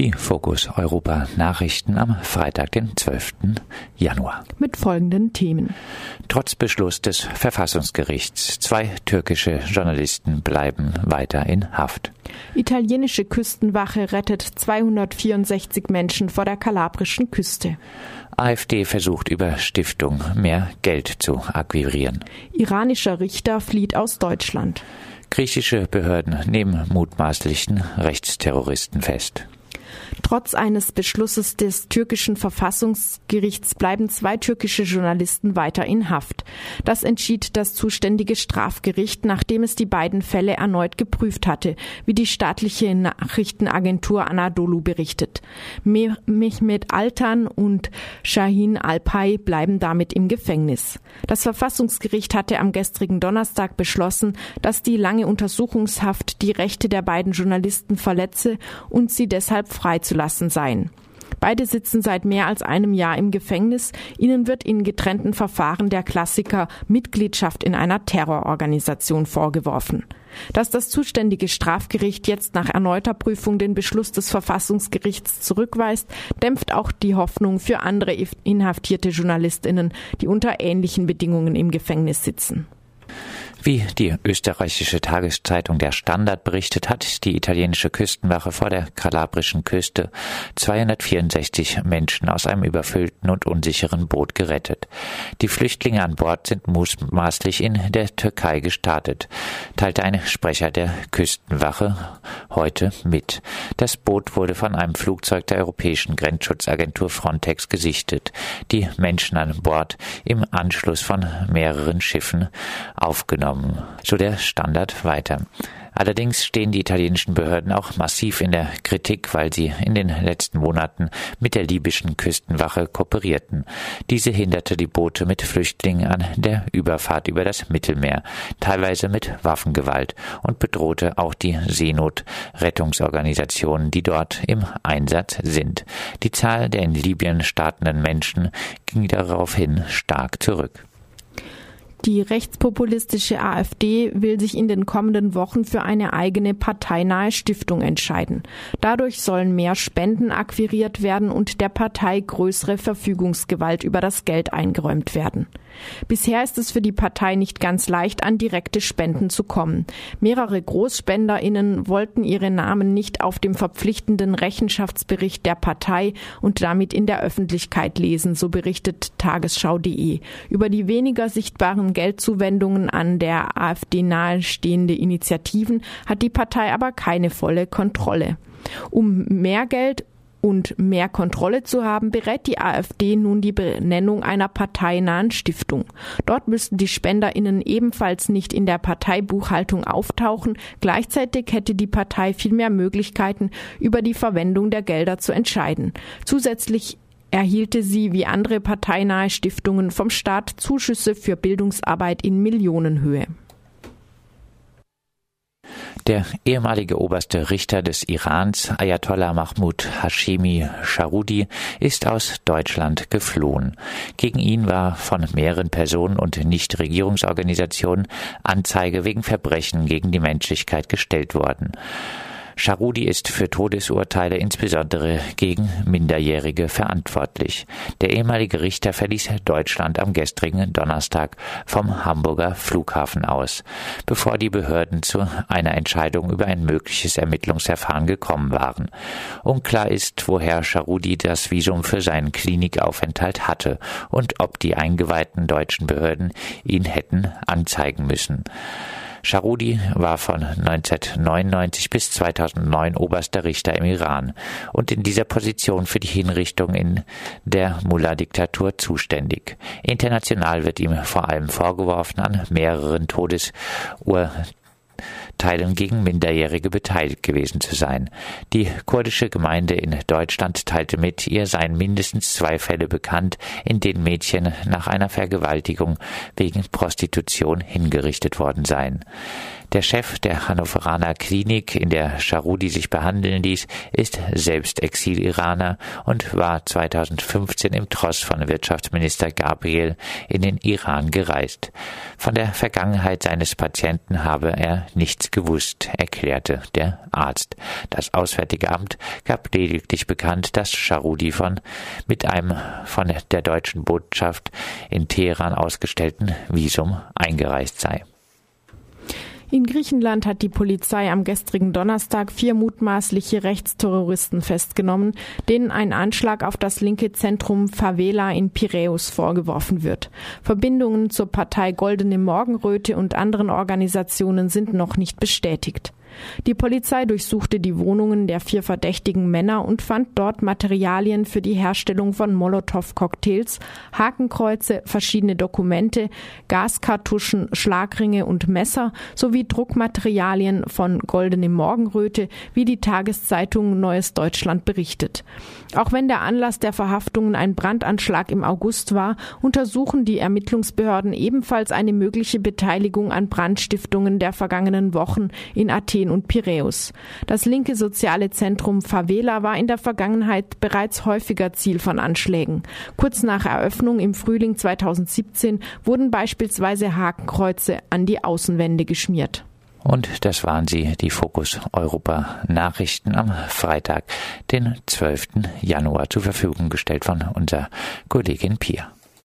Die Fokus Europa Nachrichten am Freitag, den 12. Januar. Mit folgenden Themen. Trotz Beschluss des Verfassungsgerichts, zwei türkische Journalisten bleiben weiter in Haft. Italienische Küstenwache rettet 264 Menschen vor der kalabrischen Küste. AfD versucht über Stiftung mehr Geld zu akquirieren. Iranischer Richter flieht aus Deutschland. Griechische Behörden nehmen mutmaßlichen Rechtsterroristen fest. Trotz eines Beschlusses des türkischen Verfassungsgerichts bleiben zwei türkische Journalisten weiter in Haft. Das entschied das zuständige Strafgericht, nachdem es die beiden Fälle erneut geprüft hatte, wie die staatliche Nachrichtenagentur Anadolu berichtet. Mehmet Altan und Shahin Alpay bleiben damit im Gefängnis. Das Verfassungsgericht hatte am gestrigen Donnerstag beschlossen, dass die lange Untersuchungshaft die Rechte der beiden Journalisten verletze und sie deshalb freizulassen seien. Beide sitzen seit mehr als einem Jahr im Gefängnis. Ihnen wird in getrennten Verfahren der Klassiker Mitgliedschaft in einer Terrororganisation vorgeworfen. Dass das zuständige Strafgericht jetzt nach erneuter Prüfung den Beschluss des Verfassungsgerichts zurückweist, dämpft auch die Hoffnung für andere inhaftierte Journalistinnen, die unter ähnlichen Bedingungen im Gefängnis sitzen. Wie die österreichische Tageszeitung Der Standard berichtet hat, die italienische Küstenwache vor der kalabrischen Küste 264 Menschen aus einem überfüllten und unsicheren Boot gerettet. Die Flüchtlinge an Bord sind mutmaßlich in der Türkei gestartet, teilte ein Sprecher der Küstenwache heute mit. Das Boot wurde von einem Flugzeug der Europäischen Grenzschutzagentur Frontex gesichtet. Die Menschen an Bord im Anschluss von mehreren Schiffen aufgenommen genommen, so der Standard weiter. Allerdings stehen die italienischen Behörden auch massiv in der Kritik, weil sie in den letzten Monaten mit der libyschen Küstenwache kooperierten. Diese hinderte die Boote mit Flüchtlingen an der Überfahrt über das Mittelmeer, teilweise mit Waffengewalt und bedrohte auch die Seenotrettungsorganisationen, die dort im Einsatz sind. Die Zahl der in Libyen startenden Menschen ging daraufhin stark zurück. Die rechtspopulistische AfD will sich in den kommenden Wochen für eine eigene parteinahe Stiftung entscheiden. Dadurch sollen mehr Spenden akquiriert werden und der Partei größere Verfügungsgewalt über das Geld eingeräumt werden. Bisher ist es für die Partei nicht ganz leicht, an direkte Spenden zu kommen. Mehrere GroßspenderInnen wollten ihre Namen nicht auf dem verpflichtenden Rechenschaftsbericht der Partei und damit in der Öffentlichkeit lesen, so berichtet tagesschau.de. Über die weniger sichtbaren Geldzuwendungen an der AfD nahestehende Initiativen hat die Partei aber keine volle Kontrolle. Um mehr Geld und mehr Kontrolle zu haben, berät die AfD nun die Benennung einer parteinahen Stiftung. Dort müssten die SpenderInnen ebenfalls nicht in der Parteibuchhaltung auftauchen. Gleichzeitig hätte die Partei viel mehr Möglichkeiten, über die Verwendung der Gelder zu entscheiden. Zusätzlich erhielte sie wie andere parteinahe Stiftungen vom Staat Zuschüsse für Bildungsarbeit in Millionenhöhe. Der ehemalige oberste Richter des Irans, Ayatollah Mahmoud Hashemi Sharudi, ist aus Deutschland geflohen. Gegen ihn war von mehreren Personen und Nichtregierungsorganisationen Anzeige wegen Verbrechen gegen die Menschlichkeit gestellt worden. Charudi ist für Todesurteile insbesondere gegen Minderjährige verantwortlich. Der ehemalige Richter verließ Deutschland am gestrigen Donnerstag vom Hamburger Flughafen aus, bevor die Behörden zu einer Entscheidung über ein mögliches Ermittlungsverfahren gekommen waren. Unklar ist, woher Charudi das Visum für seinen Klinikaufenthalt hatte und ob die eingeweihten deutschen Behörden ihn hätten anzeigen müssen. Charudi war von 1999 bis 2009 oberster Richter im Iran und in dieser Position für die Hinrichtung in der Mullah-Diktatur zuständig. International wird ihm vor allem vorgeworfen, an mehreren Todesurteilen Gewaltteilen gegen Minderjährige beteiligt gewesen zu sein. Die kurdische Gemeinde in Deutschland teilte mit, ihr seien mindestens zwei Fälle bekannt, in denen Mädchen nach einer Vergewaltigung wegen Prostitution hingerichtet worden seien. Der Chef der Hannoveraner Klinik, in der Charudi sich behandeln ließ, ist selbst Exil-Iraner und war 2015 im Tross von Wirtschaftsminister Gabriel in den Iran gereist. Von der Vergangenheit seines Patienten habe er nichts gewusst, erklärte der Arzt. Das Auswärtige Amt gab lediglich bekannt, dass Charudi von mit einem von der deutschen Botschaft in Teheran ausgestellten Visum eingereist sei. In Griechenland hat die Polizei am gestrigen Donnerstag vier mutmaßliche Rechtsterroristen festgenommen, denen ein Anschlag auf das linke Zentrum Favela in Piräus vorgeworfen wird. Verbindungen zur Partei Goldene Morgenröte und anderen Organisationen sind noch nicht bestätigt. Die Polizei durchsuchte die Wohnungen der vier verdächtigen Männer und fand dort Materialien für die Herstellung von Molotow-Cocktails, Hakenkreuze, verschiedene Dokumente, Gaskartuschen, Schlagringe und Messer sowie Druckmaterialien von Goldene Morgenröte, wie die Tageszeitung Neues Deutschland berichtet. Auch wenn der Anlass der Verhaftungen ein Brandanschlag im August war, untersuchen die Ermittlungsbehörden ebenfalls eine mögliche Beteiligung an Brandstiftungen der vergangenen Wochen in Athen Athen und Piräus. Das linke soziale Zentrum Favela war in der Vergangenheit bereits häufiger Ziel von Anschlägen. Kurz nach Eröffnung im Frühling 2017 wurden beispielsweise Hakenkreuze an die Außenwände geschmiert. Und das waren sie, die Fokus Europa Nachrichten am Freitag, den 12. Januar zur Verfügung gestellt von unserer Kollegin Pia.